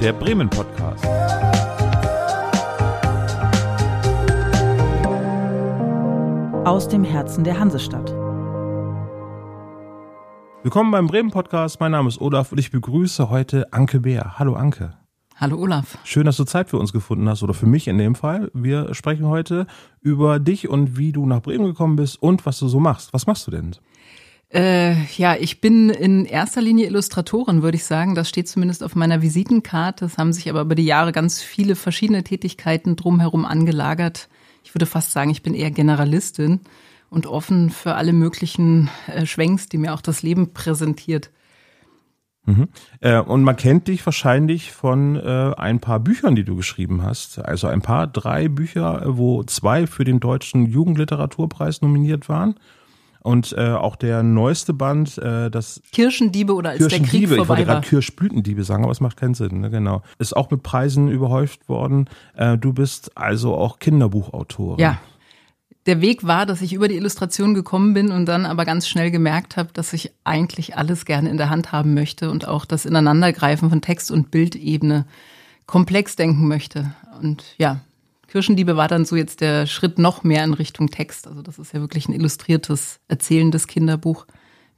der Bremen Podcast. Aus dem Herzen der Hansestadt. Willkommen beim Bremen Podcast. Mein Name ist Olaf und ich begrüße heute Anke Bär. Hallo Anke. Hallo Olaf. Schön, dass du Zeit für uns gefunden hast oder für mich in dem Fall. Wir sprechen heute über dich und wie du nach Bremen gekommen bist und was du so machst. Was machst du denn? Äh, ja, ich bin in erster Linie Illustratorin, würde ich sagen. Das steht zumindest auf meiner Visitenkarte. Es haben sich aber über die Jahre ganz viele verschiedene Tätigkeiten drumherum angelagert. Ich würde fast sagen, ich bin eher Generalistin und offen für alle möglichen äh, Schwenks, die mir auch das Leben präsentiert. Mhm. Äh, und man kennt dich wahrscheinlich von äh, ein paar Büchern, die du geschrieben hast. Also ein paar, drei Bücher, wo zwei für den Deutschen Jugendliteraturpreis nominiert waren. Und äh, auch der neueste Band, äh, das Kirchendiebe oder als Kirchendiebe, der Krieg vorbei ich wollte gerade. Kirschblütendiebe sagen, aber es macht keinen Sinn, ne? genau. Ist auch mit Preisen überhäuft worden. Äh, du bist also auch Kinderbuchautorin. Ja. Der Weg war, dass ich über die Illustration gekommen bin und dann aber ganz schnell gemerkt habe, dass ich eigentlich alles gerne in der Hand haben möchte und auch das Ineinandergreifen von Text und Bildebene komplex denken möchte. Und ja, Kirschendiebe war dann so jetzt der Schritt noch mehr in Richtung Text. Also das ist ja wirklich ein illustriertes, erzählendes Kinderbuch,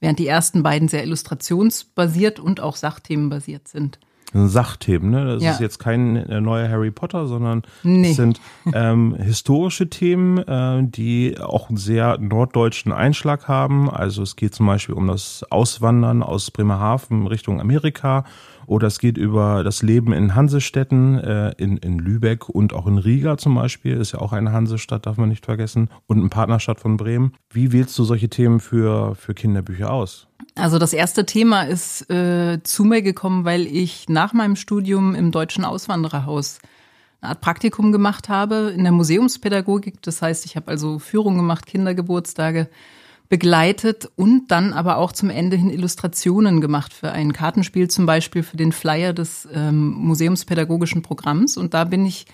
während die ersten beiden sehr illustrationsbasiert und auch sachthemenbasiert sind. Sachthemen, ne? Das Ja. ist jetzt kein äh, neuer Harry Potter, sondern Nee. es sind ähm, historische Themen, äh, die auch einen sehr norddeutschen Einschlag haben. Also es geht zum Beispiel um das Auswandern aus Bremerhaven Richtung Amerika oder es geht über das Leben in Hansestädten, äh, in, in Lübeck und auch in Riga zum Beispiel, ist ja auch eine Hansestadt, darf man nicht vergessen, und eine Partnerstadt von Bremen. Wie wählst du solche Themen für, für Kinderbücher aus? Also das erste Thema ist äh, zu mir gekommen, weil ich nach meinem Studium im Deutschen Auswandererhaus eine Art Praktikum gemacht habe in der Museumspädagogik. Das heißt, ich habe also Führung gemacht, Kindergeburtstage begleitet und dann aber auch zum Ende hin Illustrationen gemacht für ein Kartenspiel, zum Beispiel für den Flyer des ähm, Museumspädagogischen Programms. Und da bin ich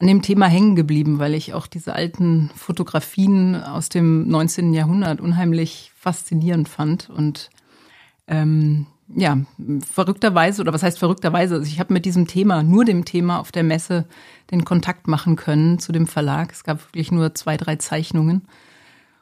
an dem Thema hängen geblieben, weil ich auch diese alten Fotografien aus dem 19. Jahrhundert unheimlich faszinierend fand und ähm, ja, verrückterweise, oder was heißt verrückterweise, also ich habe mit diesem Thema, nur dem Thema auf der Messe den Kontakt machen können zu dem Verlag. Es gab wirklich nur zwei, drei Zeichnungen.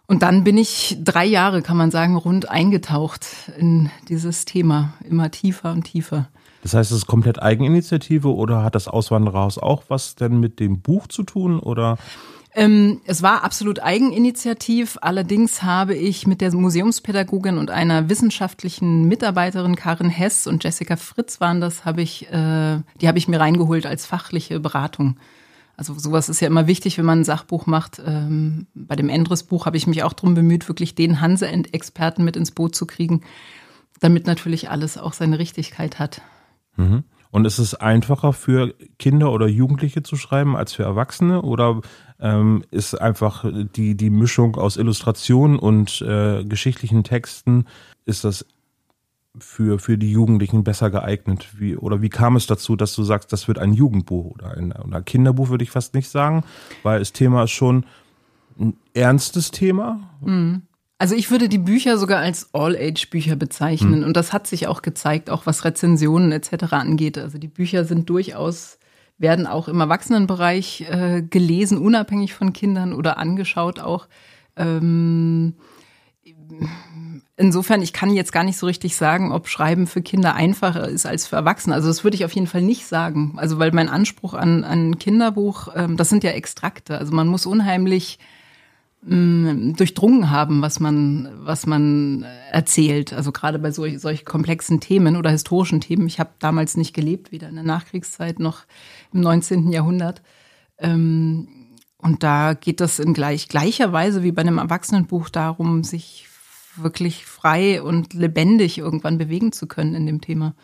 Und dann bin ich drei Jahre, kann man sagen, rund eingetaucht in dieses Thema, immer tiefer und tiefer. Das heißt, es ist komplett Eigeninitiative oder hat das Auswandererhaus auch was denn mit dem Buch zu tun oder? Ähm, es war absolut Eigeninitiativ. Allerdings habe ich mit der Museumspädagogin und einer wissenschaftlichen Mitarbeiterin, Karin Hess und Jessica Fritz waren das, habe ich, äh, die habe ich mir reingeholt als fachliche Beratung. Also sowas ist ja immer wichtig, wenn man ein Sachbuch macht. Ähm, bei dem Endres-Buch habe ich mich auch drum bemüht, wirklich den Hanse-Experten mit ins Boot zu kriegen, damit natürlich alles auch seine Richtigkeit hat. Mhm. Und ist es einfacher für Kinder oder Jugendliche zu schreiben als für Erwachsene? Oder ähm, ist einfach die, die Mischung aus Illustrationen und äh, geschichtlichen Texten, ist das für, für die Jugendlichen besser geeignet? Wie, oder wie kam es dazu, dass du sagst, das wird ein Jugendbuch oder ein, oder ein Kinderbuch, würde ich fast nicht sagen, weil das Thema ist schon ein ernstes Thema. Also ich würde die Bücher sogar als All-Age-Bücher bezeichnen. Und das hat sich auch gezeigt, auch was Rezensionen etc. angeht. Also die Bücher sind durchaus, werden auch im Erwachsenenbereich äh, gelesen, unabhängig von Kindern oder angeschaut auch. Ähm, insofern, ich kann jetzt gar nicht so richtig sagen, ob Schreiben für Kinder einfacher ist als für Erwachsene. Also das würde ich auf jeden Fall nicht sagen. Also weil mein Anspruch an ein Kinderbuch, ähm, das sind ja Extrakte. Also man muss unheimlich durchdrungen haben, was man, was man erzählt. Also gerade bei solch, solch komplexen Themen oder historischen Themen. Ich habe damals nicht gelebt, weder in der Nachkriegszeit noch im 19. Jahrhundert. Ähm, und da geht es in gleich, gleicher Weise wie bei einem Erwachsenenbuch darum, sich wirklich frei und lebendig irgendwann bewegen zu können in dem Thema.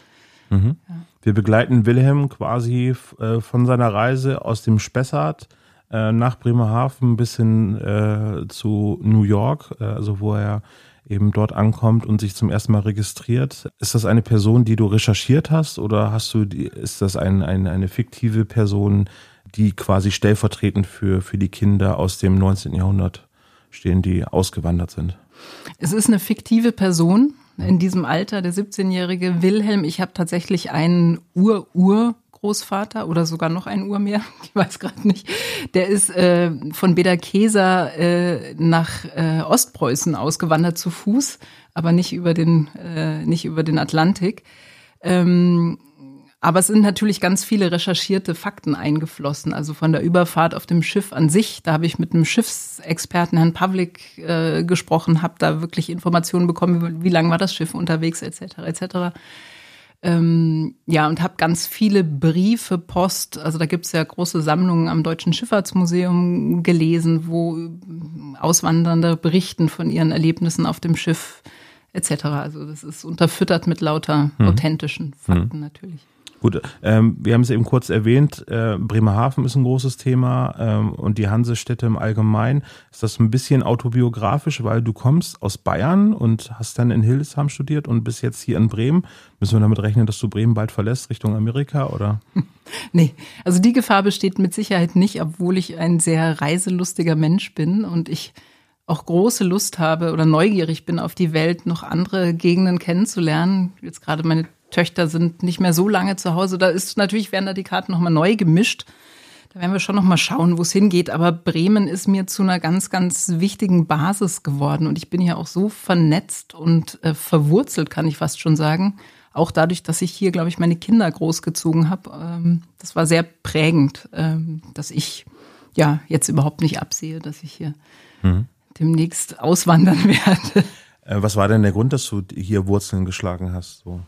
Wir begleiten Wilhelm quasi äh, von seiner Reise aus dem Spessart äh, nach Bremerhaven bis hin äh, zu New York, äh, also wo er eben dort ankommt und sich zum ersten Mal registriert. Ist das eine Person, die du recherchiert hast oder hast du die, ist das ein, ein, eine fiktive Person, die quasi stellvertretend für, für die Kinder aus dem 19. Jahrhundert stehen, die ausgewandert sind? Es ist eine fiktive Person in diesem Alter, der 17-jährige Wilhelm. Ich habe tatsächlich einen Ur-Ur Urgroßvater oder sogar noch ein Ur mehr, ich weiß gerade nicht, der ist äh, von Bederkesa äh, nach äh, Ostpreußen ausgewandert zu Fuß, aber nicht über den, äh, nicht über den Atlantik. Ähm, aber es sind natürlich ganz viele recherchierte Fakten eingeflossen. Also von der Überfahrt auf dem Schiff an sich, da habe ich mit einem Schiffsexperten, Herrn Pavlik, äh, gesprochen, habe da wirklich Informationen bekommen, wie, wie lang war das Schiff unterwegs, etc. etc. Ähm, ja, und habe ganz viele Briefe, Post, also da gibt's ja große Sammlungen am Deutschen Schifffahrtsmuseum gelesen, wo Auswandernde berichten von ihren Erlebnissen auf dem Schiff etc. Also das ist unterfüttert mit lauter mhm. authentischen Fakten mhm. natürlich. Gut, ähm, wir haben es eben kurz erwähnt, äh, Bremerhaven ist ein großes Thema ähm, und die Hansestädte im Allgemeinen. Ist das ein bisschen autobiografisch, weil du kommst aus Bayern und hast dann in Hildesheim studiert und bist jetzt hier in Bremen. Müssen wir damit rechnen, dass du Bremen bald verlässt Richtung Amerika oder? Nee, also die Gefahr besteht mit Sicherheit nicht, obwohl ich ein sehr reiselustiger Mensch bin und ich auch große Lust habe oder neugierig bin auf die Welt, noch andere Gegenden kennenzulernen. Jetzt gerade meine Töchter sind nicht mehr so lange zu Hause. Da ist natürlich, werden da die Karten nochmal neu gemischt. Da werden wir schon nochmal schauen, wo es hingeht. Aber Bremen ist mir zu einer ganz, ganz wichtigen Basis geworden. Und ich bin hier auch so vernetzt und äh, verwurzelt, kann ich fast schon sagen. Auch dadurch, dass ich hier, glaube ich, meine Kinder großgezogen habe. Ähm, das war sehr prägend, ähm, dass ich ja jetzt überhaupt nicht absehe, dass ich hier mhm. demnächst auswandern werde. Äh, was war denn der Grund, dass du hier Wurzeln geschlagen hast? So?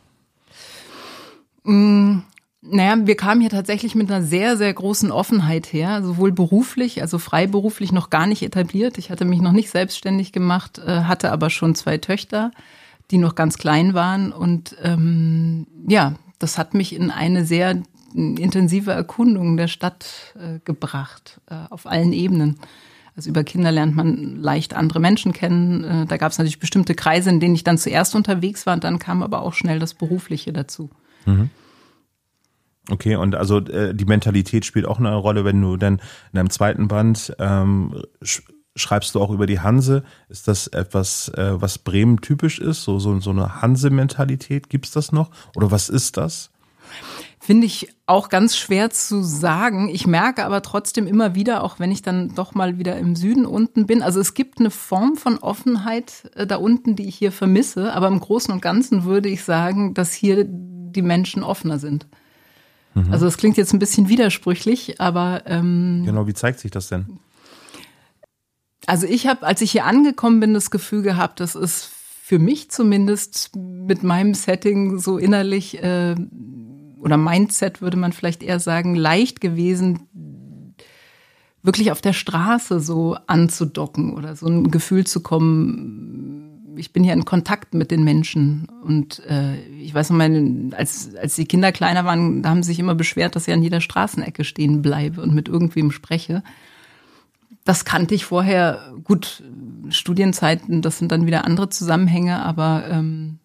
Mm, naja, wir kamen hier tatsächlich mit einer sehr, sehr großen Offenheit her, sowohl beruflich, also freiberuflich noch gar nicht etabliert. Ich hatte mich noch nicht selbstständig gemacht, äh, hatte aber schon zwei Töchter, die noch ganz klein waren. Und ähm, ja, das hat mich in eine sehr intensive Erkundung der Stadt äh, gebracht, äh, auf allen Ebenen. Also über Kinder lernt man leicht andere Menschen kennen. Äh, da gab es natürlich bestimmte Kreise, in denen ich dann zuerst unterwegs war, und dann kam aber auch schnell das Berufliche dazu. Mhm. Okay, und also äh, die Mentalität spielt auch eine Rolle, wenn du dann in deinem zweiten Band ähm, sch schreibst du auch über die Hanse. Ist das etwas, äh, was Bremen typisch ist? So, so, so eine Hanse-Mentalität? Gibt's das noch? Oder was ist das? Finde ich auch ganz schwer zu sagen. Ich merke aber trotzdem immer wieder, auch wenn ich dann doch mal wieder im Süden unten bin. Also es gibt eine Form von Offenheit äh, da unten, die ich hier vermisse. Aber im Großen und Ganzen würde ich sagen, dass hier die Menschen offener sind. Mhm. Also das klingt jetzt ein bisschen widersprüchlich, aber ähm, genau, wie zeigt sich das denn? Also ich habe, als ich hier angekommen bin, das Gefühl gehabt, das ist für mich zumindest mit meinem Setting so innerlich äh, oder Mindset würde man vielleicht eher sagen, leicht gewesen, wirklich auf der Straße so anzudocken oder so ein Gefühl zu kommen, ich bin hier in Kontakt mit den Menschen. Und äh, ich weiß noch mal, als, als die Kinder kleiner waren, da haben sie sich immer beschwert, dass ich an jeder Straßenecke stehen bleibe und mit irgendwem spreche. Das kannte ich vorher. Gut, Studienzeiten, das sind dann wieder andere Zusammenhänge, aber ähm,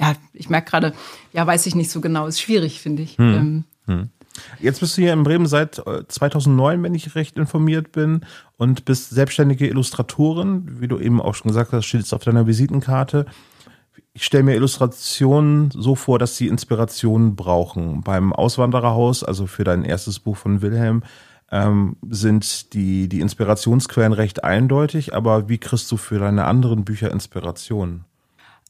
ja, ich merke gerade, ja, weiß ich nicht so genau, ist schwierig, finde ich. Hm. Ähm, hm. Jetzt bist du hier in Bremen seit 2009, äh, wenn ich recht informiert bin, und bist selbstständige Illustratorin, wie du eben auch schon gesagt hast, steht jetzt auf deiner Visitenkarte. Ich stelle mir Illustrationen so vor, dass sie Inspiration brauchen. Beim Auswandererhaus, also für dein erstes Buch von Wilhelm, ähm, sind die, die Inspirationsquellen recht eindeutig, aber wie kriegst du für deine anderen Bücher Inspiration?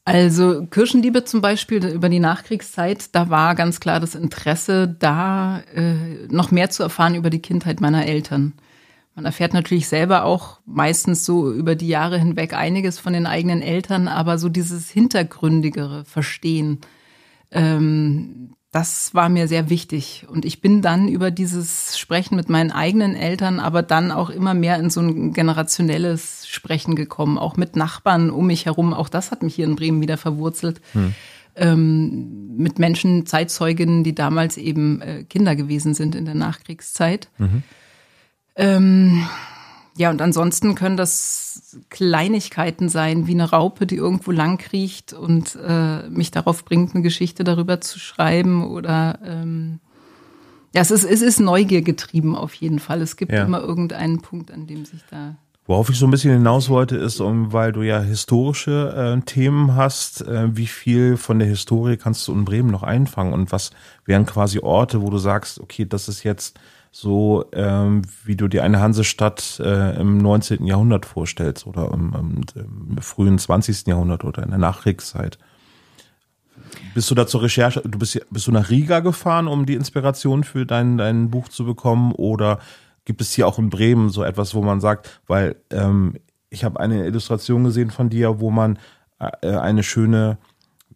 Also Kirchenliebe zum Beispiel über die Nachkriegszeit, da war ganz klar das Interesse da, äh, noch mehr zu erfahren über die Kindheit meiner Eltern. Man erfährt natürlich selber auch meistens so über die Jahre hinweg einiges von den eigenen Eltern, aber so dieses hintergründigere Verstehen, ähm, das war mir sehr wichtig. Und ich bin dann über dieses Sprechen mit meinen eigenen Eltern, aber dann auch immer mehr in so ein generationelles Sprechen gekommen, auch mit Nachbarn um mich herum. Auch das hat mich hier in Bremen wieder verwurzelt. Hm. Ähm, mit Menschen, Zeitzeuginnen, die damals eben äh, Kinder gewesen sind in der Nachkriegszeit. Mhm. Ähm, ja, und ansonsten können das Kleinigkeiten sein, wie eine Raupe, die irgendwo lang kriecht und äh, mich darauf bringt, eine Geschichte darüber zu schreiben oder ähm, ja, es ist, es ist Neugier getrieben auf jeden Fall. Es gibt ja. immer irgendeinen Punkt, an dem sich da Worauf ich so ein bisschen hinaus wollte, ist, um, weil du ja historische äh, Themen hast, äh, wie viel von der Historie kannst du in Bremen noch einfangen und was wären quasi Orte, wo du sagst, okay, das ist jetzt so, ähm, wie du dir eine Hansestadt äh, im 19. Jahrhundert vorstellst oder im, im, im frühen 20. Jahrhundert oder in der Nachkriegszeit. Bist du da zur Recherche, du bist, bist du nach Riga gefahren, um die Inspiration für dein, dein Buch zu bekommen oder gibt es hier auch in Bremen so etwas, wo man sagt, weil ähm, ich habe eine Illustration gesehen von dir, wo man äh, eine schöne,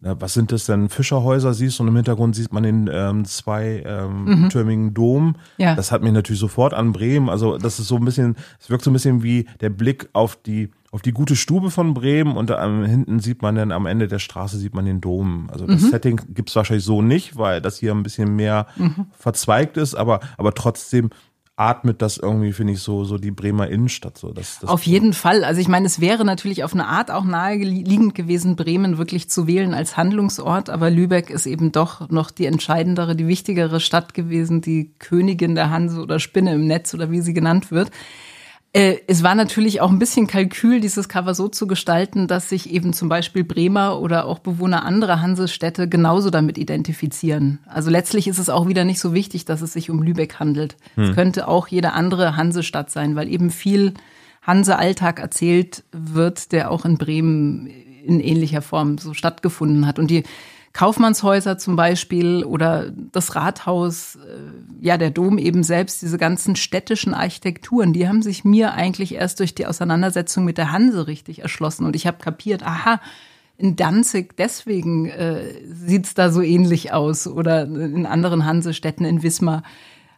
was sind das denn, Fischerhäuser siehst und im Hintergrund sieht man den ähm, zwei ähm, mhm. türmigen Dom. Ja. Das hat mich natürlich sofort an Bremen. Also das ist so ein bisschen, es wirkt so ein bisschen wie der Blick auf die auf die gute Stube von Bremen und da hinten sieht man dann am Ende der Straße sieht man den Dom. Also das mhm. Setting gibt's wahrscheinlich so nicht, weil das hier ein bisschen mehr mhm. verzweigt ist, aber, aber trotzdem atmet das irgendwie, finde ich, so, so die Bremer Innenstadt. So. Das, das auf jeden Fall. Also ich meine, es wäre natürlich auf eine Art auch naheliegend gewesen, Bremen wirklich zu wählen als Handlungsort, aber Lübeck ist eben doch noch die entscheidendere, die wichtigere Stadt gewesen, die Königin der Hanse oder Spinne im Netz oder wie sie genannt wird. Äh, es war natürlich auch ein bisschen Kalkül, dieses Cover so zu gestalten, dass sich eben zum Beispiel Bremer oder auch Bewohner anderer Hansestädte genauso damit identifizieren. Also letztlich ist es auch wieder nicht so wichtig, dass es sich um Lübeck handelt. Hm. Es könnte auch jede andere Hansestadt sein, weil eben viel Hanse-Alltag erzählt wird, der auch in Bremen in ähnlicher Form so stattgefunden hat. Und die Kaufmannshäuser zum Beispiel oder das Rathaus, äh, ja, der Dom eben selbst, diese ganzen städtischen Architekturen, die haben sich mir eigentlich erst durch die Auseinandersetzung mit der Hanse richtig erschlossen. Und ich habe kapiert, aha, in Danzig, deswegen äh, sieht's da so ähnlich aus oder in anderen Hansestädten in Wismar.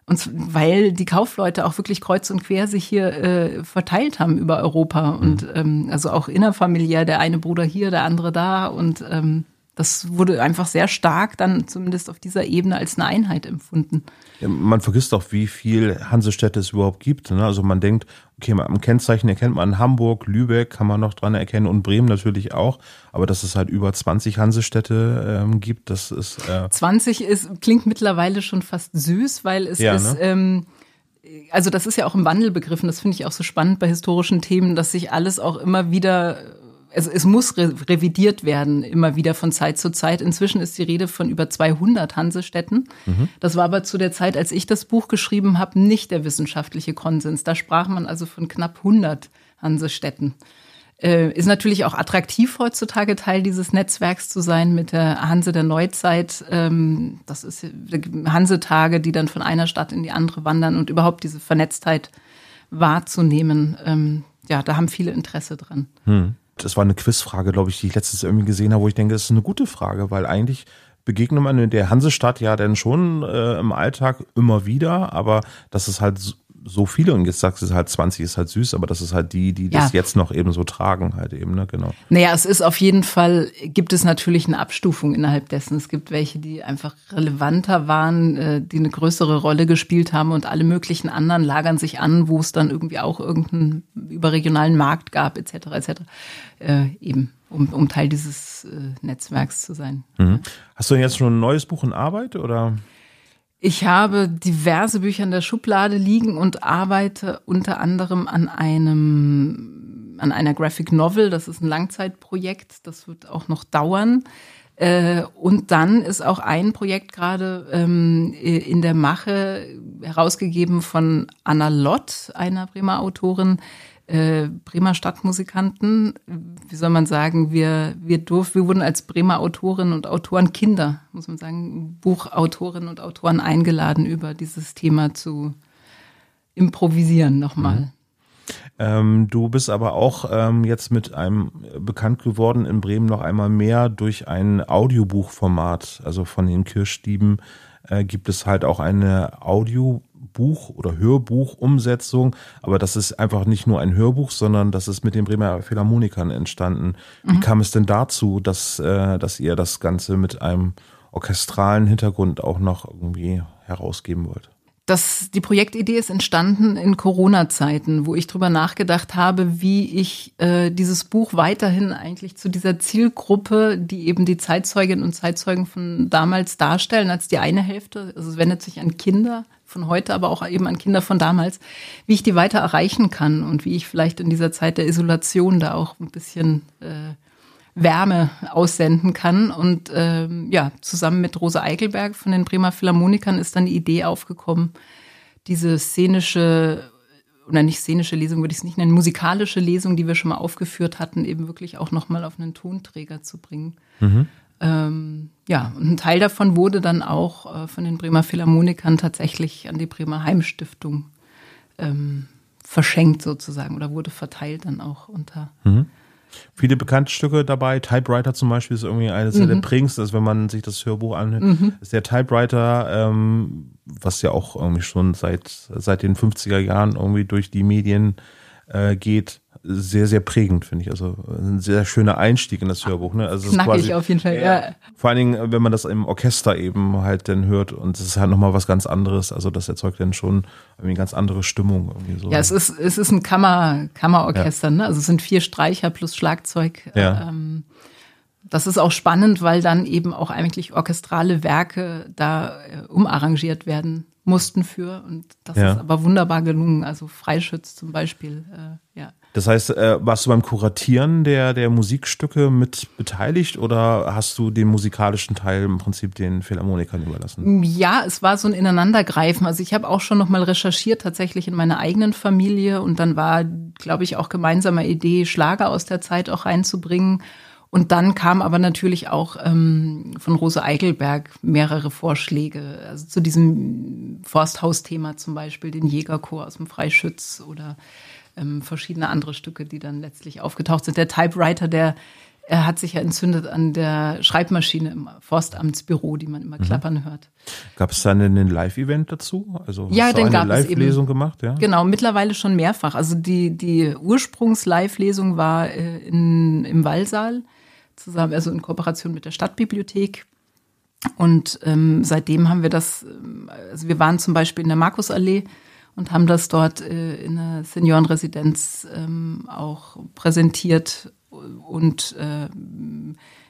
Und weil die Kaufleute auch wirklich kreuz und quer sich hier äh, verteilt haben über Europa und mhm. ähm, also auch innerfamiliär, der eine Bruder hier, der andere da und ähm, das wurde einfach sehr stark dann zumindest auf dieser Ebene als eine Einheit empfunden. Ja, man vergisst auch, wie viel Hansestädte es überhaupt gibt. Ne? Also man denkt, okay, am Kennzeichen erkennt man Hamburg, Lübeck kann man noch dran erkennen und Bremen natürlich auch. Aber dass es halt über 20 Hansestädte ähm, gibt, das ist. Äh 20 ist, klingt mittlerweile schon fast süß, weil es ja, ist. Ne? Ähm, also das ist ja auch im Wandel begriffen. Das finde ich auch so spannend bei historischen Themen, dass sich alles auch immer wieder es, es muss re revidiert werden, immer wieder von Zeit zu Zeit. Inzwischen ist die Rede von über 200 Hansestädten. Mhm. Das war aber zu der Zeit, als ich das Buch geschrieben habe, nicht der wissenschaftliche Konsens. Da sprach man also von knapp 100 Hansestädten. Äh, ist natürlich auch attraktiv heutzutage Teil dieses Netzwerks zu sein mit der Hanse der Neuzeit. Ähm, das ist Hansetage, die dann von einer Stadt in die andere wandern und überhaupt diese Vernetztheit wahrzunehmen. Ähm, ja, da haben viele Interesse dran. Hm das war eine Quizfrage, glaube ich, die ich letztens irgendwie gesehen habe, wo ich denke, das ist eine gute Frage, weil eigentlich begegnet man in der Hansestadt ja dann schon äh, im Alltag immer wieder, aber das ist halt so viele und jetzt sagst du es halt 20 ist halt süß, aber das ist halt die, die ja. das jetzt noch eben so tragen halt eben, ne, genau. Naja, es ist auf jeden Fall, gibt es natürlich eine Abstufung innerhalb dessen. Es gibt welche, die einfach relevanter waren, äh, die eine größere Rolle gespielt haben und alle möglichen anderen lagern sich an, wo es dann irgendwie auch irgendeinen überregionalen Markt gab, etc., etc., äh, eben. Um, um Teil dieses äh, Netzwerks zu sein. Mhm. Hast du jetzt schon ein neues Buch in Arbeit oder? Ich habe diverse Bücher in der Schublade liegen und arbeite unter anderem an einem, an einer Graphic Novel. Das ist ein Langzeitprojekt. Das wird auch noch dauern. Äh, und dann ist auch ein Projekt gerade ähm, in der Mache, herausgegeben von Anna Lott, einer Bremer Autorin, äh, Bremer Stadtmusikanten, wie soll man sagen, wir, wir durften, wir wurden als Bremer Autorinnen und Autoren Kinder, muss man sagen, Buchautorinnen und Autoren eingeladen, über dieses Thema zu improvisieren nochmal. Mhm. Ähm, du bist aber auch ähm, jetzt mit einem bekannt geworden in Bremen noch einmal mehr durch ein Audiobuchformat, also von den Kirschdieben äh, gibt es halt auch eine Audio Buch- oder Hörbuch-Umsetzung, aber das ist einfach nicht nur ein Hörbuch, sondern das ist mit den Bremer Philharmonikern entstanden. Wie mhm. kam es denn dazu, dass, äh, dass ihr das Ganze mit einem orchestralen Hintergrund auch noch irgendwie herausgeben wollt? das, die Projektidee ist entstanden in Corona-Zeiten, wo ich drüber nachgedacht habe, wie ich äh, dieses Buch weiterhin eigentlich zu dieser Zielgruppe, die eben die Zeitzeuginnen und Zeitzeugen von damals darstellen, als die eine Hälfte, also es wendet sich an Kinder von heute, aber auch eben an Kinder von damals, wie ich die weiter erreichen kann und wie ich vielleicht in dieser Zeit der Isolation da auch ein bisschen äh, Wärme aussenden kann. Und ähm, ja, zusammen mit Rose Eichelberg von den Bremer Philharmonikern ist dann die Idee aufgekommen, diese szenische oder nicht szenische Lesung würde ich es nicht nennen, musikalische Lesung, die wir schon mal aufgeführt hatten, eben wirklich auch nochmal auf einen Tonträger zu bringen. Mhm. Ähm, ja, und ein Teil davon wurde dann auch äh, von den Bremer Philharmonikern tatsächlich an die Bremer Heimstiftung ähm, verschenkt sozusagen oder wurde verteilt dann auch unter mhm. Viele bekannte Stücke dabei. Typewriter zum Beispiel ist irgendwie eines mhm. der prägendsten, also wenn man sich das Hörbuch anhört, mhm. ist der Typewriter, ähm, was ja auch irgendwie schon seit, seit den 50er Jahren irgendwie durch die Medien äh, geht, sehr, sehr prägend, finde ich. Also ein sehr schöner Einstieg in das Hörbuch. Ne? Also Knackig quasi, auf jeden Fall, ja. Vor allen Dingen, wenn man das im Orchester eben halt dann hört und es ist halt nochmal was ganz anderes. Also das erzeugt dann schon irgendwie eine ganz andere Stimmung. Irgendwie so. Ja, es ist, es ist ein Kammer, Kammerorchester, ja. ne? Also es sind vier Streicher plus Schlagzeug. Ja. Ähm, das ist auch spannend, weil dann eben auch eigentlich orchestrale Werke da äh, umarrangiert werden mussten für. Und das ja. ist aber wunderbar gelungen. Also Freischütz zum Beispiel, äh, ja. Das heißt, äh, warst du beim Kuratieren der, der Musikstücke mit beteiligt oder hast du den musikalischen Teil im Prinzip den Philharmonikern überlassen? Ja, es war so ein Ineinandergreifen. Also ich habe auch schon nochmal recherchiert, tatsächlich in meiner eigenen Familie. Und dann war, glaube ich, auch gemeinsame Idee, Schlager aus der Zeit auch reinzubringen. Und dann kam aber natürlich auch ähm, von Rose Eichelberg mehrere Vorschläge, also zu diesem Forsthaus-Thema zum Beispiel, den Jägerchor aus dem Freischütz oder ähm, verschiedene andere Stücke, die dann letztlich aufgetaucht sind. Der Typewriter, der er hat sich ja entzündet an der Schreibmaschine im Forstamtsbüro, die man immer mhm. klappern hört. Gab es dann einen Live-Event dazu? Also ja, den gab es eben. gemacht, ja? Genau, mittlerweile schon mehrfach. Also die die Ursprungs-Live-Lesung war äh, in, im Wallsaal zusammen, also in Kooperation mit der Stadtbibliothek. Und ähm, seitdem haben wir das, ähm, also wir waren zum Beispiel in der Markusallee und haben das dort äh, in einer Seniorenresidenz ähm, auch präsentiert. Und äh,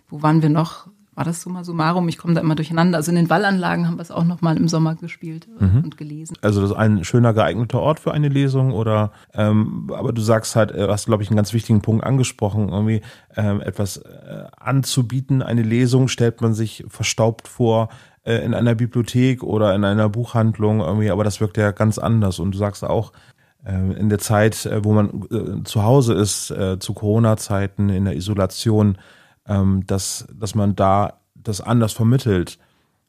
wo waren wir noch? War das summa summarum? Ich komme da immer durcheinander. Also in den Wallanlagen haben wir es auch noch mal im Sommer gespielt mhm. und gelesen. Also das ist ein schöner geeigneter Ort für eine Lesung oder ähm, aber du sagst halt, äh, hast glaube ich einen ganz wichtigen Punkt angesprochen, irgendwie ähm, etwas äh, anzubieten. Eine Lesung stellt man sich verstaubt vor, äh, in einer Bibliothek oder in einer Buchhandlung irgendwie, aber das wirkt ja ganz anders. Und du sagst auch, äh, in der Zeit, äh, wo man zu Hause ist, zu Corona-Zeiten, in der Isolation, ähm, dass, dass man da das anders vermittelt.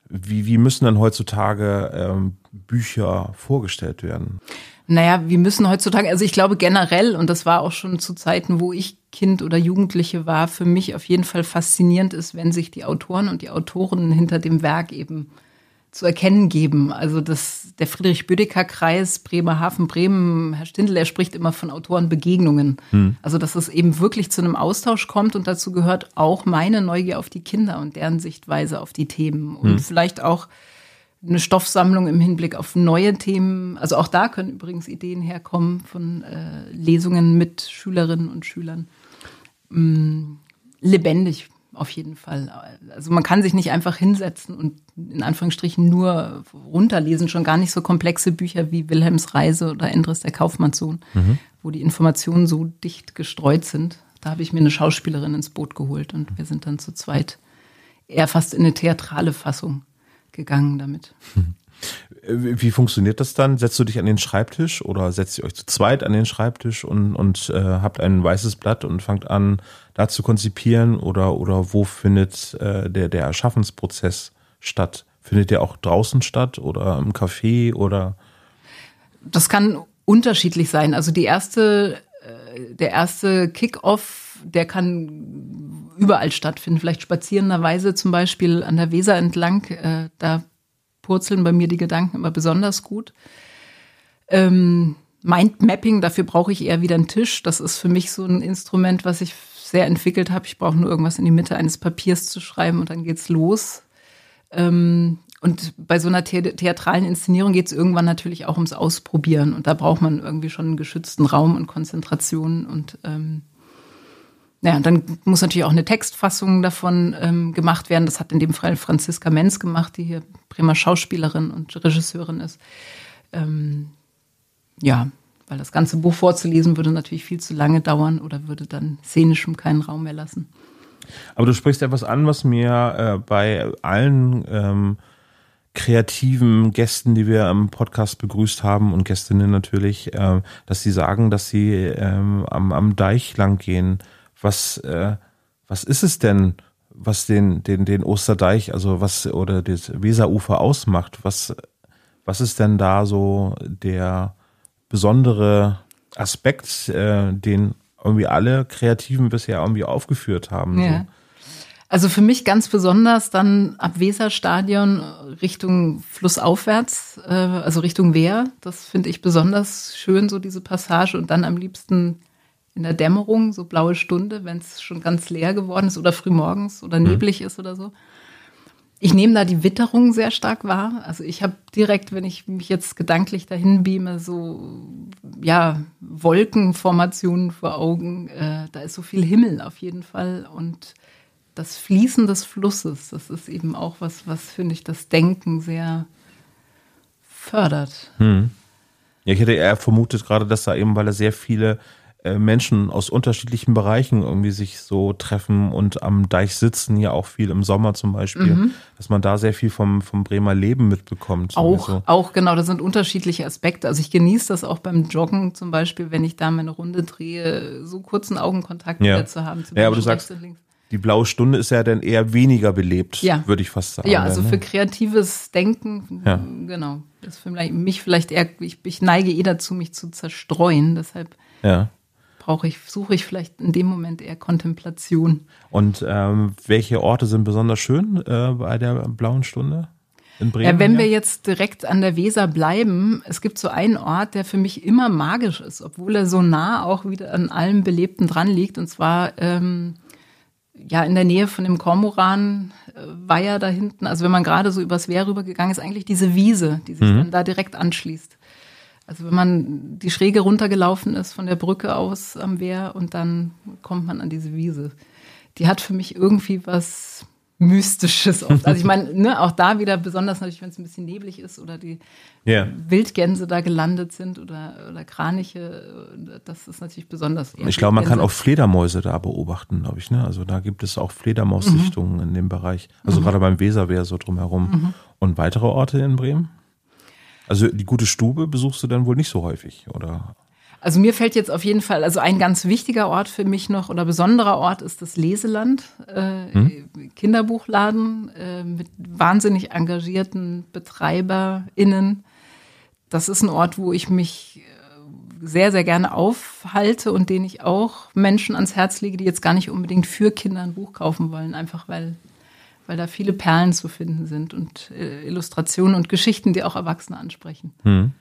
Wie, wie müssen dann heutzutage ähm, Bücher vorgestellt werden? Naja, wir müssen heutzutage, also ich glaube generell, und das war auch schon zu Zeiten, wo ich Kind oder Jugendliche war, für mich auf jeden Fall faszinierend ist, wenn sich die Autoren und die Autoren hinter dem Werk eben zu erkennen geben. Also das, der Friedrich-Bödecker-Kreis, Bremerhaven, Bremen, Herr Stindl, er spricht immer von Autorenbegegnungen. Hm. Also dass es eben wirklich zu einem Austausch kommt und dazu gehört auch meine Neugier auf die Kinder und deren Sichtweise auf die Themen und hm. vielleicht auch eine Stoffsammlung im Hinblick auf neue Themen. Also auch da können übrigens Ideen herkommen von äh, Lesungen mit Schülerinnen und Schülern. Mm, lebendig auf jeden Fall. Also man kann sich nicht einfach hinsetzen und in Anführungsstrichen nur runterlesen, schon gar nicht so komplexe Bücher wie Wilhelms Reise oder Endres der Kaufmannssohn, mhm. wo die Informationen so dicht gestreut sind. Da habe ich mir eine Schauspielerin ins Boot geholt und wir sind dann zu zweit eher fast in eine theatrale Fassung gegangen damit. Wie funktioniert das dann? Setzt du dich an den Schreibtisch oder setzt ihr euch zu zweit an den Schreibtisch und, und äh, habt ein weißes Blatt und fangt an, da zu konzipieren? Oder, oder wo findet äh, der, der Erschaffensprozess statt? Findet der auch draußen statt oder im Café oder? Das kann unterschiedlich sein. Also die erste, äh, der erste Kick-off, der kann überall stattfinden. Vielleicht spazierenderweise zum Beispiel an der Weser entlang. Äh, da purzeln bei mir die Gedanken immer besonders gut. Ähm, Mindmapping, dafür brauche ich eher wieder einen Tisch. Das ist für mich so ein Instrument, was ich sehr entwickelt habe. Ich brauche nur irgendwas in die Mitte eines Papiers zu schreiben und dann geht's los. Ähm, Und bei so einer the theatralen Inszenierung geht es irgendwann natürlich auch ums Ausprobieren. Und da braucht man irgendwie schon einen geschützten Raum und Konzentration. Und ähm, ja, und dann muss natürlich auch eine Textfassung davon ähm, gemacht werden. Das hat in dem Fall Franziska Menz gemacht, die hier Bremer Schauspielerin und Regisseurin ist. Ähm, ja, weil das ganze Buch vorzulesen würde natürlich viel zu lange dauern oder würde dann szenischem keinen Raum mehr lassen. Aber du sprichst etwas an, was mir äh, bei allen ähm, kreativen Gästen, die wir im Podcast begrüßt haben und Gästinnen natürlich, äh, dass sie sagen, dass sie ähm, am, am Deich lang gehen. Was, äh, was ist es denn, was den, den, den Osterdeich, also was oder das Weserufer ausmacht? Was, was ist denn da so der besondere Aspekt, äh, den irgendwie alle Kreativen bisher irgendwie aufgeführt haben? Ja. So? Also für mich ganz besonders dann ab Weserstadion Richtung Flussaufwärts, äh, also Richtung Wehr. Das finde ich besonders schön, so diese Passage. Und dann am liebsten in der Dämmerung, so blaue Stunde, wenn es schon ganz leer geworden ist oder frühmorgens oder mhm. neblig mhm. ist oder so. Ich nehme da die Witterung sehr stark wahr. Also ich habe direkt, wenn ich mich jetzt gedanklich dahin beame, so ja Wolkenformationen vor Augen. Äh, da ist so viel Himmel auf jeden Fall und das Fließen des Flusses, das ist eben auch was, was finde ich das Denken sehr fördert. Hm. Ja, ich hätte eher vermutet gerade, dass da eben, weil er sehr viele Menschen aus unterschiedlichen Bereichen irgendwie sich so treffen und am Deich sitzen, ja auch viel im Sommer zum Beispiel, mhm. dass man da sehr viel vom, vom Bremer Leben mitbekommt. Auch, so. auch genau, das sind unterschiedliche Aspekte. Also ich genieße das auch beim Joggen zum Beispiel, wenn ich da meine Runde drehe, so kurzen Augenkontakt ja. wieder zu haben. ja, aber du sagst, die blaue Stunde ist ja dann eher weniger belebt, ja. würde ich fast sagen. Ja, also ne? für kreatives Denken, ja. genau. Das für mich vielleicht eher, ich, ich, neige eh dazu, mich zu zerstreuen. Deshalb ja. Brauche ich, suche ich vielleicht in dem Moment eher Kontemplation. Und ähm, welche Orte sind besonders schön äh, bei der blauen Stunde? In Bremen, ja, wenn wir jetzt direkt an der Weser bleiben, es gibt so einen Ort, der für mich immer magisch ist, obwohl er so nah auch wieder an allem Belebten dran liegt, und zwar ähm, ja, in der Nähe von dem Kormoran äh, Weiher da hinten, also wenn man gerade so übers Wehr rübergegangen ist, eigentlich diese Wiese, die sich mhm. dann da direkt anschließt. Also wenn man die Schräge runtergelaufen ist von der Brücke aus am Wehr und dann kommt man an diese Wiese. Die hat für mich irgendwie was Mystisches oft. Also ich meine, ne, auch da wieder besonders natürlich, wenn es ein bisschen neblig ist oder die yeah. Wildgänse da gelandet sind oder, oder Kraniche, das ist natürlich besonders. Ich glaube, man kann auch Fledermäuse da beobachten, glaube ich. Ne? Also da gibt es auch Fledermaussichtungen mhm. in dem Bereich. Also mhm. gerade beim Weserwehr so drumherum. Mhm. Und weitere Orte in Bremen? Also die gute Stube besuchst du dann wohl nicht so häufig, oder? Also mir fällt jetzt auf jeden Fall, also ein ganz wichtiger Ort für mich noch oder besonderer Ort ist das Leseland, äh, hm? Kinderbuchladen äh, mit wahnsinnig engagierten BetreiberInnen. Das ist ein Ort, wo ich mich äh, sehr, sehr gerne aufhalte und den ich auch Menschen ans Herz lege, die jetzt gar nicht unbedingt für Kinder ein Buch kaufen wollen, einfach weil, weil da viele Perlen zu finden sind und äh, Illustrationen und Geschichten, die auch Erwachsene ansprechen. Hm.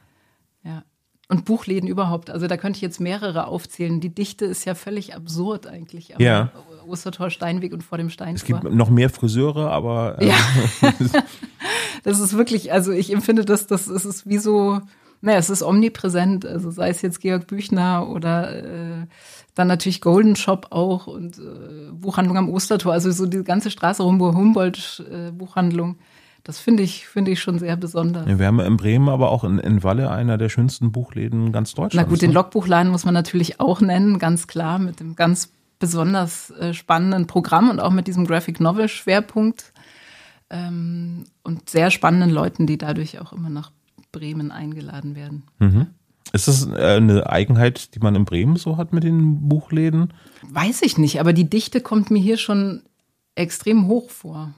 Ja. Und Buchläden überhaupt. Also da könnte ich jetzt mehrere aufzählen. Die Dichte ist ja völlig absurd eigentlich. ja. Ostertor Steinweg und vor dem Steintor. Es gibt noch mehr Friseure, aber. Äh, ja. das ist wirklich, also ich empfinde das, das ist wie so, naja, es ist omnipräsent. Also sei es jetzt Georg Büchner oder äh, dann natürlich Golden Shop auch und äh, Buchhandlung am Ostertor. Also so die ganze Straße rum, Humboldt äh, Buchhandlung. Das finde ich, finde ich schon sehr besonders. Ja, wir haben in Bremen, aber auch in, in Walle einer der schönsten Buchläden ganz Deutschlands. Na gut, den ne? Logbuchladen muss man natürlich auch nennen, ganz klar, mit dem ganz besonders äh, spannenden Programm und auch mit diesem Graphic Novel Schwerpunkt ähm, und sehr spannenden Leuten, die dadurch auch immer nach Bremen eingeladen werden. Mhm. Ist das eine Eigenheit, die man in Bremen so hat mit den Buchläden? Weiß ich nicht, aber die Dichte kommt mir hier schon extrem hoch vor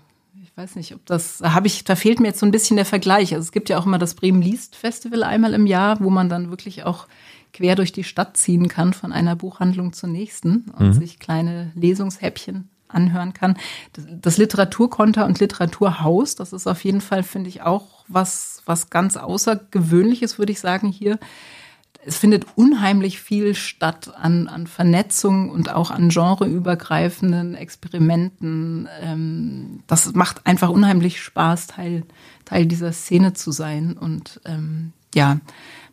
ich weiß nicht, ob das, da habe ich, da fehlt mir jetzt so ein bisschen der Vergleich. Also es gibt ja auch immer das Bremen Liest Festival einmal im Jahr, wo man dann wirklich auch quer durch die Stadt ziehen kann von einer Buchhandlung zur nächsten und mhm. sich kleine Lesungshäppchen anhören kann. Das Literaturkonter und Literaturhaus, das ist auf jeden Fall, finde ich, auch was, was ganz Außergewöhnliches, würde ich sagen, hier. es findet unheimlich viel statt an, an Vernetzung und auch an genreübergreifenden Experimenten. Ähm, das macht einfach unheimlich Spaß, Teil, Teil dieser Szene zu sein. Und ähm, ja,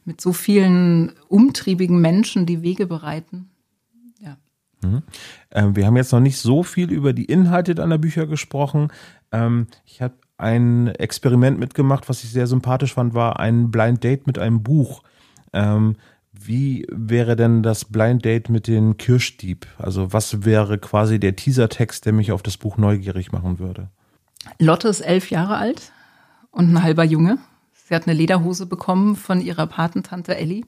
mit so vielen umtriebigen Menschen, die Wege bereiten. Ja. Mhm. Ähm, wir haben jetzt noch nicht so viel über die Inhalte deiner Bücher gesprochen. Ähm, ich habe ein Experiment mitgemacht, was ich sehr sympathisch fand, war ein Blind Date mit einem Buch. Ähm, wie wäre denn das Blind Date mit den Kirschdieb? Also was wäre quasi der Teasertext, der mich auf das Buch neugierig machen würde? Lotte ist elf Jahre alt und ein halber Junge. Sie hat eine Lederhose bekommen von ihrer Patentante Ellie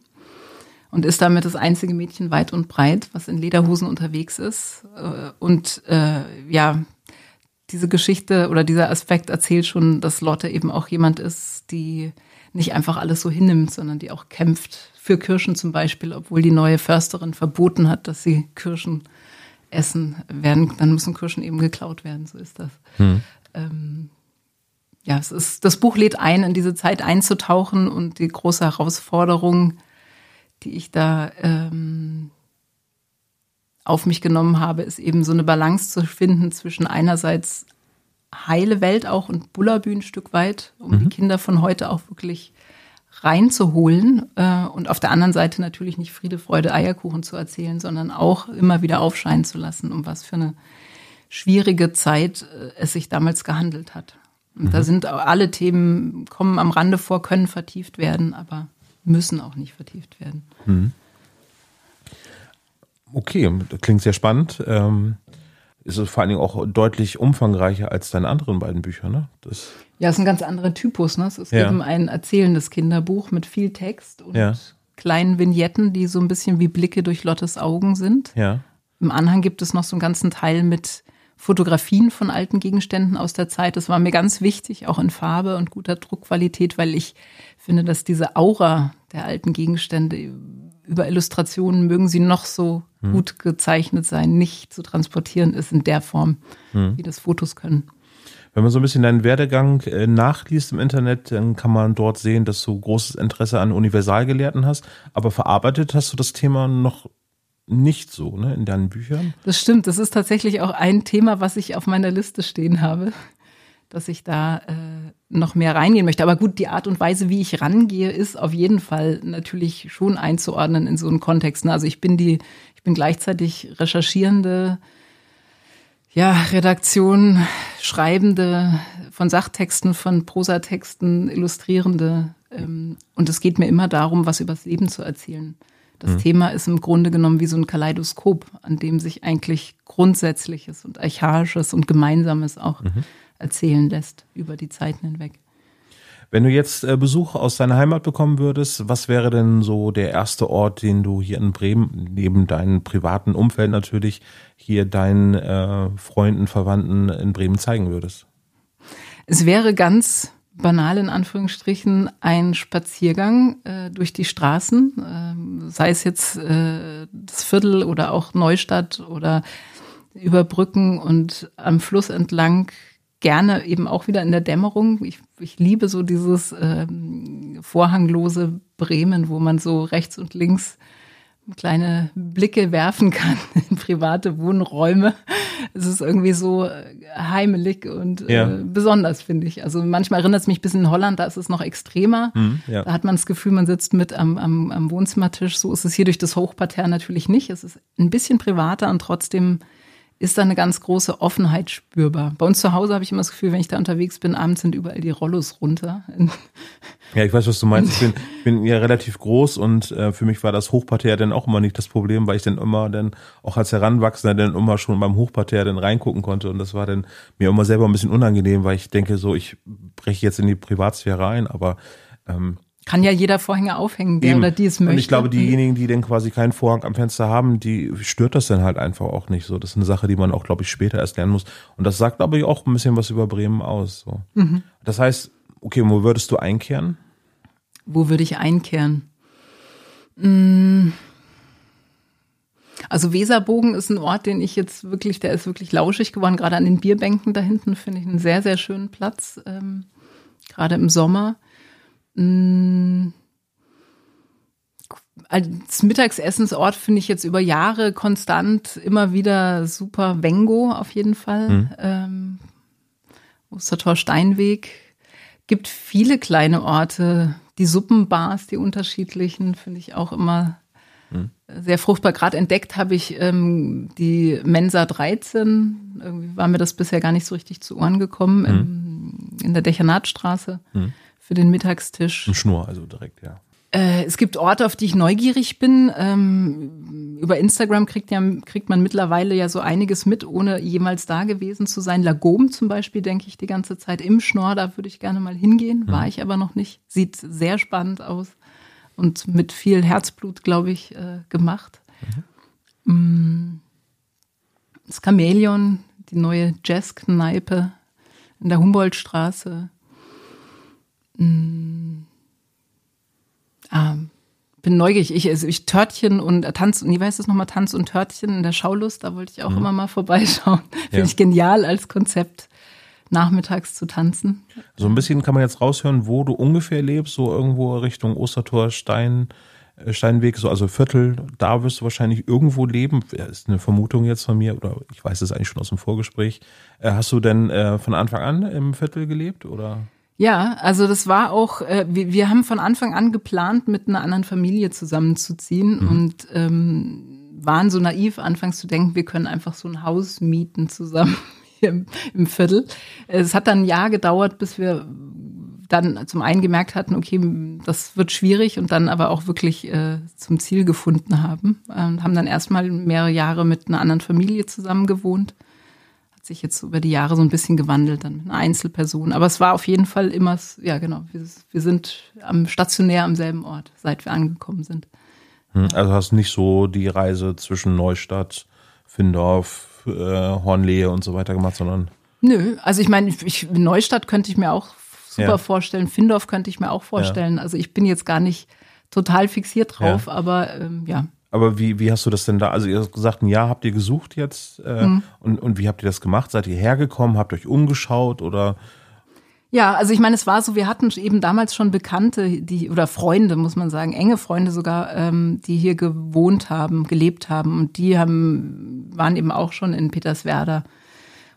und ist damit das einzige Mädchen weit und breit, was in Lederhosen unterwegs ist. Äh, und äh, ja, diese Geschichte oder dieser Aspekt erzählt schon, dass Lotte eben auch jemand ist, die nicht einfach alles so hinnimmt, sondern die auch kämpft für Kirschen zum Beispiel, obwohl die neue Försterin verboten hat, dass sie Kirschen essen werden. Dann müssen Kirschen eben geklaut werden, so ist das. Hm. Ähm, ja, es ist, das Buch lädt ein, in diese Zeit einzutauchen und die große Herausforderung, die ich da ähm, auf mich genommen habe, ist eben so eine Balance zu finden zwischen einerseits heile Welt auch und Bullabü ein Stück weit, um mhm. die Kinder von heute auch wirklich reinzuholen äh, und auf der anderen Seite natürlich nicht Friede, Freude, Eierkuchen zu erzählen, sondern auch immer wieder aufscheinen zu lassen, um was für eine schwierige Zeit äh, es sich damals gehandelt hat. Und mhm. da sind alle Themen, kommen am Rande vor, können vertieft werden, aber müssen auch nicht vertieft werden. Mhm. Okay, das klingt sehr spannend. Ähm, ist es vor allen Dingen auch deutlich umfangreicher als deine anderen beiden Bücher, ne? Das ja, es ist ein ganz anderer Typus, ne? Es ist ja. eben ein erzählendes Kinderbuch mit viel Text und ja. kleinen Vignetten, die so ein bisschen wie Blicke durch Lottes Augen sind. Ja. Im Anhang gibt es noch so einen ganzen Teil mit Fotografien von alten Gegenständen aus der Zeit. Das war mir ganz wichtig, auch in Farbe und guter Druckqualität, weil ich finde, dass diese Aura der alten Gegenstände über Illustrationen mögen sie noch so hm. gut gezeichnet sein, nicht zu transportieren ist in der Form, hm. wie das Fotos können. Wenn man so ein bisschen deinen Werdegang äh, nachliest im Internet, dann kann man dort sehen, dass du großes Interesse an Universalgelehrten hast, aber verarbeitet hast du das Thema noch nicht so, ne, in deinen Büchern? Das stimmt. Das ist tatsächlich auch ein Thema, was ich auf meiner Liste stehen habe, dass ich da äh, noch mehr reingehen möchte. Aber gut, die Art und Weise, wie ich rangehe, ist auf jeden Fall natürlich schon einzuordnen in so einen Kontext. Ne? Also ich bin die, ich bin gleichzeitig recherchierende, ja, Redaktion, Schreibende von Sachtexten, von Prosatexten, Illustrierende. Ähm, und es geht mir immer darum, was übers Leben zu erzählen. Das mhm. Thema ist im Grunde genommen wie so ein Kaleidoskop, an dem sich eigentlich Grundsätzliches und Archaisches und Gemeinsames auch mhm. Erzählen lässt über die Zeiten hinweg. Wenn du jetzt äh, Besuch aus deiner Heimat bekommen würdest, was wäre denn so der erste Ort, den du hier in Bremen, neben deinem privaten Umfeld natürlich, hier deinen äh, Freunden, Verwandten in Bremen zeigen würdest? Es wäre ganz banal in Anführungsstrichen ein Spaziergang äh, durch die Straßen, äh, sei es jetzt äh, das Viertel oder auch Neustadt oder über Brücken und am Fluss entlang, gerne eben auch wieder in der Dämmerung. Ich, ich liebe so dieses ähm, vorhanglose Bremen, wo man so rechts und links kleine Blicke werfen kann in private Wohnräume. Es ist irgendwie so äh, heimelig und äh, ja. äh, besonders, finde ich. Also manchmal erinnert es mich ein bisschen in Holland, da ist es noch extremer. Mhm, ja. Da hat man das Gefühl, man sitzt mit am, am, am Wohnzimmertisch. So ist es hier durch das Hochparterre natürlich nicht. Es ist ein bisschen privater und trotzdem ist da eine ganz große Offenheit spürbar. Bei uns zu Hause habe ich immer das Gefühl, wenn ich da unterwegs bin, abends sind überall die Rollos runter. Ja, ich weiß, was du meinst. Ich bin, bin ja relativ groß und äh, für mich war das Hochparterre dann auch immer nicht das Problem, weil ich dann immer dann auch als Heranwachsender dann immer schon beim Hochparterre dann reingucken konnte und das war dann mir immer selber ein bisschen unangenehm, weil ich denke so, ich breche jetzt in die Privatsphäre ein, aber ähm, kann ja jeder Vorhänge aufhängen, der Eben. oder die es möchte. Und ich glaube, diejenigen, die dann quasi keinen Vorhang am Fenster haben, die stört das dann halt einfach auch nicht so. Das ist eine Sache, die man auch, glaube ich, später erst lernen muss. Und das sagt aber auch ein bisschen was über Bremen aus. So. Mhm. Das heißt, okay, wo würdest du einkehren? Wo würde ich einkehren? Mm. Also Weserbogen ist ein Ort, den ich jetzt wirklich, der ist wirklich lauschig geworden. Gerade an den Bierbänken da hinten finde ich einen sehr, sehr schönen Platz. Ähm, gerade im Sommer. Hm. als Mittagsessensort finde ich jetzt über Jahre konstant immer wieder super Wengo auf jeden Fall. Mhm. Ähm, Ostertor Steinweg. Gibt viele kleine Orte. Die Suppenbars, die unterschiedlichen, finde ich auch immer mhm. sehr fruchtbar. Gerade entdeckt habe ich ähm, die Mensa 13. Irgendwie war mir das bisher gar nicht so richtig zu Ohren gekommen mhm. im, in der Dechernatstraße mhm. Für den Mittagstisch. Ein Schnur, also direkt, ja. Äh, es gibt Orte, auf die ich neugierig bin. Ähm, über Instagram kriegt, ja, kriegt man mittlerweile ja so einiges mit, ohne jemals da gewesen zu sein. Lagom zum Beispiel, denke ich die ganze Zeit im Schnorr, da würde ich gerne mal hingehen. War mhm. ich aber noch nicht. Sieht sehr spannend aus und mit viel Herzblut, glaube ich, äh, gemacht. Mhm. Mm. Das Chamäleon, die neue Jazzkneipe in der Humboldtstraße. Mm. Ah, bin neugierig. Ich, also ich Törtchen und äh, Tanz, wie heißt das nochmal, Tanz und Törtchen in der Schaulust, da wollte ich auch mhm. immer mal vorbeischauen. Finde ja. ich genial als Konzept, nachmittags zu tanzen. So ein bisschen kann man jetzt raushören, wo du ungefähr lebst, so irgendwo Richtung Ostertor, Stein, äh, Steinweg, so also Viertel, da wirst du wahrscheinlich irgendwo leben. Das ist eine Vermutung jetzt von mir, oder ich weiß es eigentlich schon aus dem Vorgespräch. Äh, hast du denn von Anfang an im Viertel gelebt, oder? Ja, also das war auch, äh, wir, wir haben von Anfang an geplant, mit einer anderen Familie zusammenzuziehen mhm. und ähm, waren so naiv, anfangs zu denken, wir können einfach so ein Haus mieten zusammen hier im, im Viertel. Es hat dann ein Jahr gedauert, bis wir dann zum einen gemerkt hatten, okay, das wird schwierig und dann aber auch wirklich äh, zum Ziel gefunden haben. Und haben dann erstmal mehrere Jahre mit einer anderen Familie zusammen gewohnt hat sich jetzt über die Jahre so ein bisschen gewandelt, dann mit einer Einzelperson. Aber es war auf jeden Fall immer, ja genau, wir, wir sind am stationär am selben Ort, seit wir angekommen sind. Hm, also hast du nicht so die Reise zwischen Neustadt, Findorf, äh, Hornlehe und so weiter gemacht, sondern. Nö, also ich meine, ich, Neustadt könnte ich mir auch super ja. vorstellen, Findorf könnte ich mir auch vorstellen. Ja. Also ich bin jetzt gar nicht total fixiert drauf, ja. aber ähm, ja. Aber wie, wie hast du das denn da? Also ihr habt gesagt, ein Jahr habt ihr gesucht jetzt äh, mhm. und, und wie habt ihr das gemacht? Seid ihr hergekommen? Habt euch umgeschaut oder? Ja, also ich meine, es war so, wir hatten eben damals schon Bekannte, die oder Freunde, muss man sagen, enge Freunde sogar, ähm, die hier gewohnt haben, gelebt haben und die haben waren eben auch schon in Peterswerda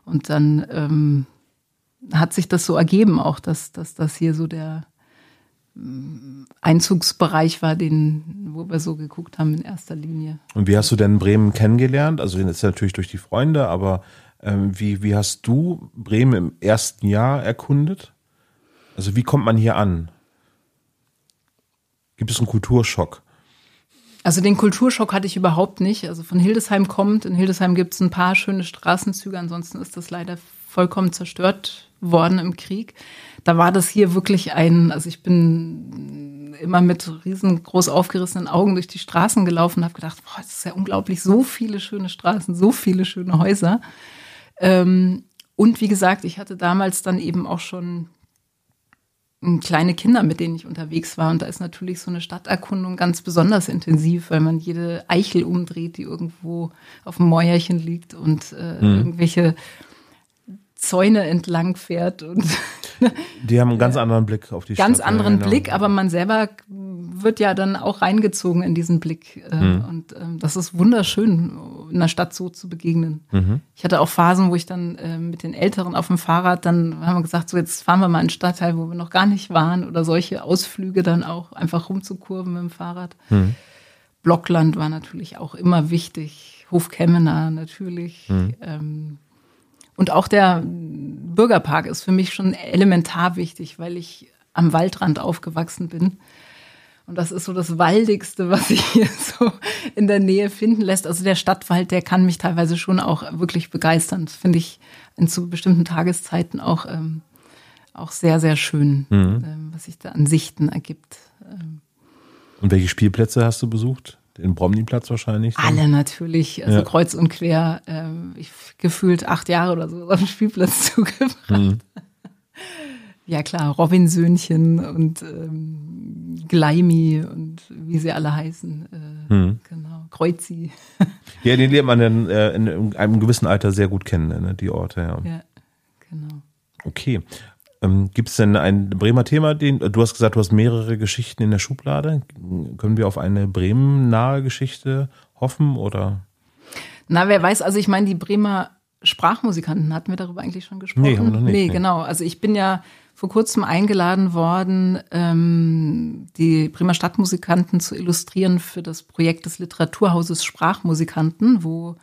und dann ähm, hat sich das so ergeben auch, dass dass das hier so der Einzugsbereich war, den, wo wir so geguckt haben in erster Linie. Und wie hast du denn Bremen kennengelernt? Also jetzt natürlich durch die Freunde, aber ähm, wie, wie hast du Bremen im ersten Jahr erkundet? Also wie kommt man hier an? Gibt es einen Kulturschock? Also den Kulturschock hatte ich überhaupt nicht. Also von Hildesheim kommt. In Hildesheim gibt es ein paar schöne Straßenzüge, ansonsten ist das leider vollkommen zerstört worden im Krieg da war das hier wirklich ein, also ich bin immer mit riesengroß aufgerissenen Augen durch die Straßen gelaufen und habe gedacht, boah, das ist ja unglaublich, so viele schöne Straßen, so viele schöne Häuser. Ähm, und wie gesagt, ich hatte damals dann eben auch schon kleine Kinder, mit denen ich unterwegs war. Und da ist natürlich so eine Stadterkundung ganz besonders intensiv, weil man jede Eichel umdreht, die irgendwo auf dem Mäuerchen liegt und äh, mhm. irgendwelche Zäune entlang fährt und die haben einen ganz anderen Blick auf die ganz Stadt. Ganz anderen ja, genau. Blick, aber man selber wird ja dann auch reingezogen in diesen Blick mhm. und ähm, das ist wunderschön, in einer Stadt so zu begegnen. Mhm. Ich hatte auch Phasen, wo ich dann äh, mit den Älteren auf dem Fahrrad, dann haben wir gesagt, so jetzt fahren wir mal in einen Stadtteil, wo wir noch gar nicht waren oder solche Ausflüge dann auch einfach rumzukurven mit dem Fahrrad. Mhm. Blockland war natürlich auch immer wichtig, Hofkemmener natürlich. Mhm. Ähm, und auch der Bürgerpark ist für mich schon elementar wichtig, weil ich am Waldrand aufgewachsen bin. Und das ist so das Waldigste, was sich hier so in der Nähe finden lässt. Also der Stadtwald, der kann mich teilweise schon auch wirklich begeistern. Das finde ich in zu bestimmten Tageszeiten auch, ähm, auch sehr, sehr schön, mhm. ähm, was sich da an Sichten ergibt. Ähm. Und welche Spielplätze hast du besucht? Den Bromniplatz wahrscheinlich. Dann? Alle natürlich, also ja. kreuz und quer. Ähm, ich gefühlt acht Jahre oder so auf den Spielplatz zugebracht. Mhm. Ja klar, Robinsöhnchen und ähm, Gleimi und wie sie alle heißen. Äh, mhm. Genau, Kreuzi. Ja, den lernt man dann äh, in, in, einem gewissen Alter sehr gut kennen, ne, die Orte. Ja, ja genau. Okay. Ähm, Gibt es denn ein Bremer Thema, den du hast gesagt, du hast mehrere Geschichten in der Schublade? Können wir auf eine Bremen-nahe Geschichte hoffen oder? Na, wer weiß, also ich meine, die Bremer Sprachmusikanten, hatten wir darüber eigentlich schon gesprochen? Nee, haben wir noch nicht. Nee, genau. Also ich bin ja vor kurzem eingeladen worden, ähm, die Bremer Stadtmusikanten zu illustrieren für das Projekt des Literaturhauses Sprachmusikanten, wo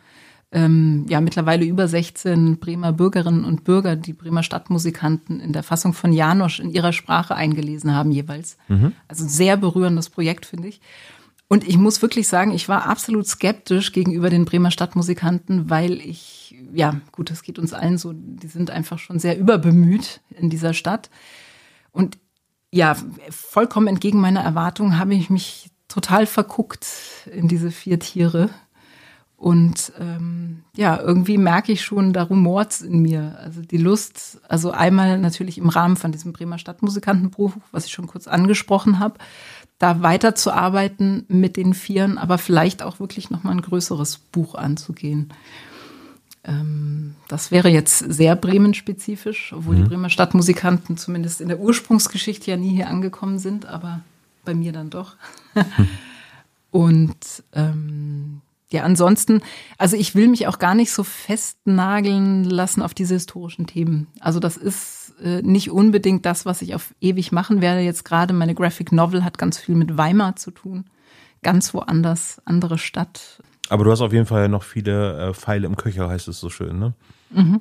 ähm, ja mittlerweile über 16 Bremer Bürgerinnen und Bürger die Bremer Stadtmusikanten in der Fassung von Janosch in ihrer Sprache eingelesen haben jeweils. Mhm. Also sehr berührendes Projekt, finde ich. Und ich muss wirklich sagen, ich war absolut skeptisch gegenüber den Bremer Stadtmusikanten, weil ich, ja, gut, das geht uns allen so, die sind einfach schon sehr überbemüht in dieser Stadt. Und ja, vollkommen entgegen meiner Erwartungen habe ich mich total verguckt in diese vier Tiere. Und ähm, ja, irgendwie merke ich schon, da rumort in mir. Also die Lust, also einmal natürlich im Rahmen von diesem Bremer Stadtmusikantenbuch, was ich schon kurz angesprochen habe, da weiterzuarbeiten mit den Vieren, aber vielleicht auch wirklich nochmal ein größeres Buch anzugehen. Ähm, das wäre jetzt sehr Bremen-spezifisch, obwohl mhm. die Bremer Stadtmusikanten zumindest in der Ursprungsgeschichte ja nie hier angekommen sind, aber bei mir dann doch. Und ähm, ja, ansonsten, also ich will mich auch gar nicht so festnageln lassen auf diese historischen Themen. Also das ist äh, nicht unbedingt das, was ich auf ewig machen werde. Jetzt gerade meine Graphic Novel hat ganz viel mit Weimar zu tun. Ganz woanders, andere Stadt. Aber du hast auf jeden Fall noch viele äh, Pfeile im Köcher, heißt es so schön, ne? Mhm.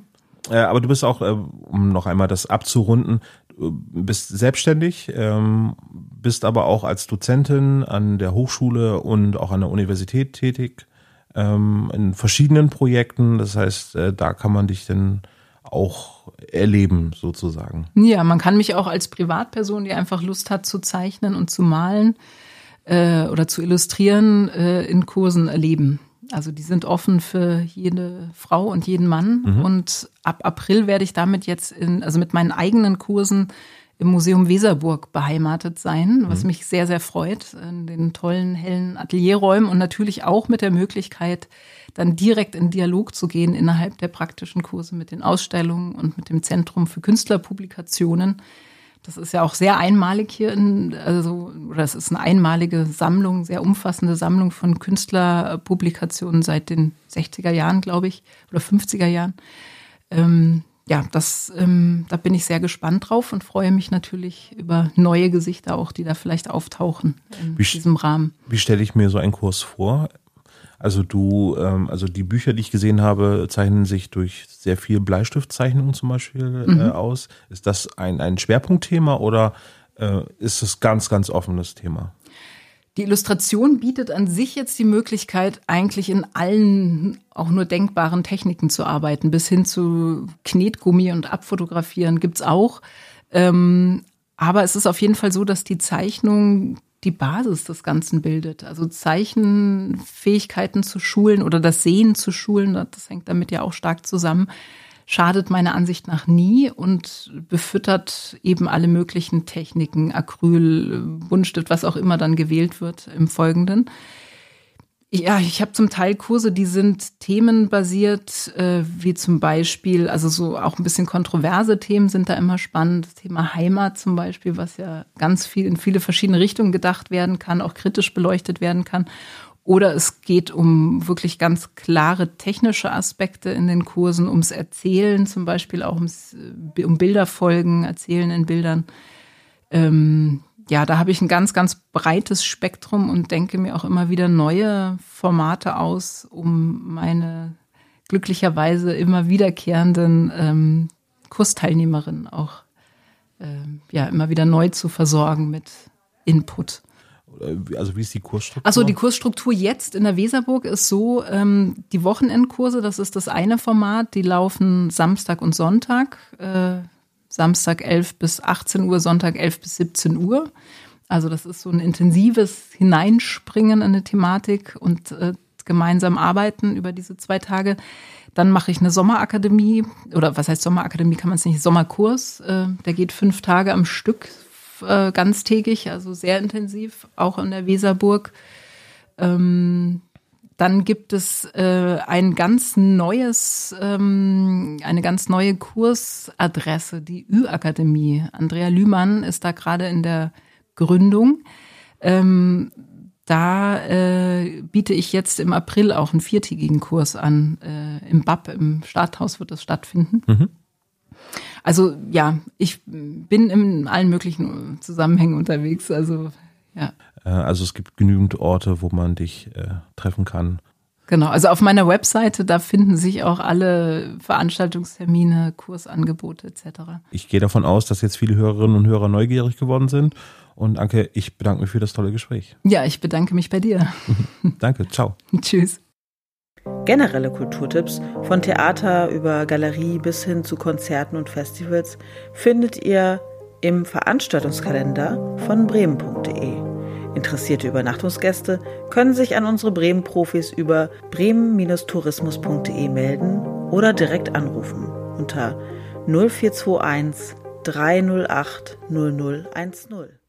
Äh, aber du bist auch, äh, um noch einmal das abzurunden, bist selbstständig, ähm, bist aber auch als Dozentin an der Hochschule und auch an der Universität tätig ähm, in verschiedenen Projekten. Das heißt, äh, da kann man dich dann auch erleben, sozusagen. Ja, man kann mich auch als Privatperson, die einfach Lust hat zu zeichnen und zu malen äh, oder zu illustrieren, äh, in Kursen erleben. Also die sind offen für jede Frau und jeden Mann. Mhm. Und ab April werde ich damit jetzt in, also mit meinen eigenen Kursen im Museum Weserburg beheimatet sein, was mhm. mich sehr, sehr freut, in den tollen, hellen Atelierräumen und natürlich auch mit der Möglichkeit, dann direkt in Dialog zu gehen innerhalb der praktischen Kurse mit den Ausstellungen und mit dem Zentrum für Künstlerpublikationen. Das ist ja auch sehr einmalig hier in, also, oder es ist eine einmalige Sammlung, sehr umfassende Sammlung von Künstlerpublikationen seit den 60er Jahren, glaube ich, oder 50er Jahren. Ähm, ja, das, ähm, da bin ich sehr gespannt drauf und freue mich natürlich über neue Gesichter auch, die da vielleicht auftauchen in wie, diesem Rahmen. Wie stelle ich mir so einen Kurs vor? Also du, ähm, also die Bücher, die ich gesehen habe, zeichnen sich durch sehr viel Bleistiftzeichnungen zum Beispiel äh, mhm. aus. Ist das ein, ein Schwerpunktthema oder äh, ist es ganz, ganz offenes Thema? Die Illustration bietet an sich jetzt die Möglichkeit, eigentlich in allen auch nur denkbaren Techniken zu arbeiten, bis hin zu Knetgummi und Abfotografieren gibt's auch. Ähm, aber es ist auf jeden Fall so, dass die Zeichnung die Basis des Ganzen bildet. Also Zeichenfähigkeiten zu schulen oder das Sehen zu schulen, das hängt damit ja auch stark zusammen schadet meiner Ansicht nach nie und befüttert eben alle möglichen Techniken, Acryl, Buntstift, was auch immer dann gewählt wird im Folgenden. Ja, ich habe zum Teil Kurse, die sind themenbasiert, äh, wie zum Beispiel, also so auch ein bisschen kontroverse Themen sind da immer spannend. Das Thema Heimat zum Beispiel, was ja ganz viel in viele verschiedene Richtungen gedacht werden kann, auch kritisch beleuchtet werden kann. Oder es geht um wirklich ganz klare technische Aspekte in den Kursen, ums Erzählen, zum Beispiel auch ums, äh, um Bilderfolgen, Erzählen in Bildern. Ähm, ja, da habe ich ein ganz, ganz breites Spektrum und denke mir auch immer wieder neue Formate aus, um meine glücklicherweise immer wiederkehrenden ähm, Kursteilnehmerinnen auch ähm, ja, immer wieder neu zu versorgen mit Input. Also wie ist die Kursstruktur? Also die Kursstruktur jetzt in der Weserburg ist so, ähm, die Wochenendkurse, das ist das eine Format, die laufen Samstag und Sonntag. Äh, Samstag 11 bis 18 Uhr, Sonntag 11 bis 17 Uhr. Also das ist so ein intensives Hineinspringen in eine Thematik und äh, gemeinsam arbeiten über diese zwei Tage. Dann mache ich eine Sommerakademie oder was heißt Sommerakademie kann man es nicht, Sommerkurs. Äh, der geht fünf Tage am Stück, äh, ganztägig, also sehr intensiv, auch in der Weserburg. Ähm, Dann gibt es äh, ein ganz neues, ähm, eine ganz neue Kursadresse, die Ü-Akademie. Andrea Lühmann ist da gerade in der Gründung. Ähm, da äh, biete ich jetzt im April auch einen viertägigen Kurs an. Äh, Im BAP, im Stadthaus wird das stattfinden. Mhm. Also ja, ich bin in allen möglichen Zusammenhängen unterwegs. Also ja. Äh, also es gibt genügend Orte, wo man dich äh, treffen kann. Genau, also auf meiner Webseite, da finden sich auch alle Veranstaltungstermine, Kursangebote etc. Ich gehe davon aus, dass jetzt viele Hörerinnen und Hörer neugierig geworden sind. Und Anke, ich bedanke mich für das tolle Gespräch. Ja, ich bedanke mich bei dir. Danke, ciao. Tschüss. Generelle Kulturtipps von Theater über Galerie bis hin zu Konzerten und Festivals findet ihr im Veranstaltungskalender von bremen.de. Interessierte Übernachtungsgäste können sich an unsere Bremen-Profis über bremen-tourismus.de melden oder direkt anrufen unter 0421 308 0010.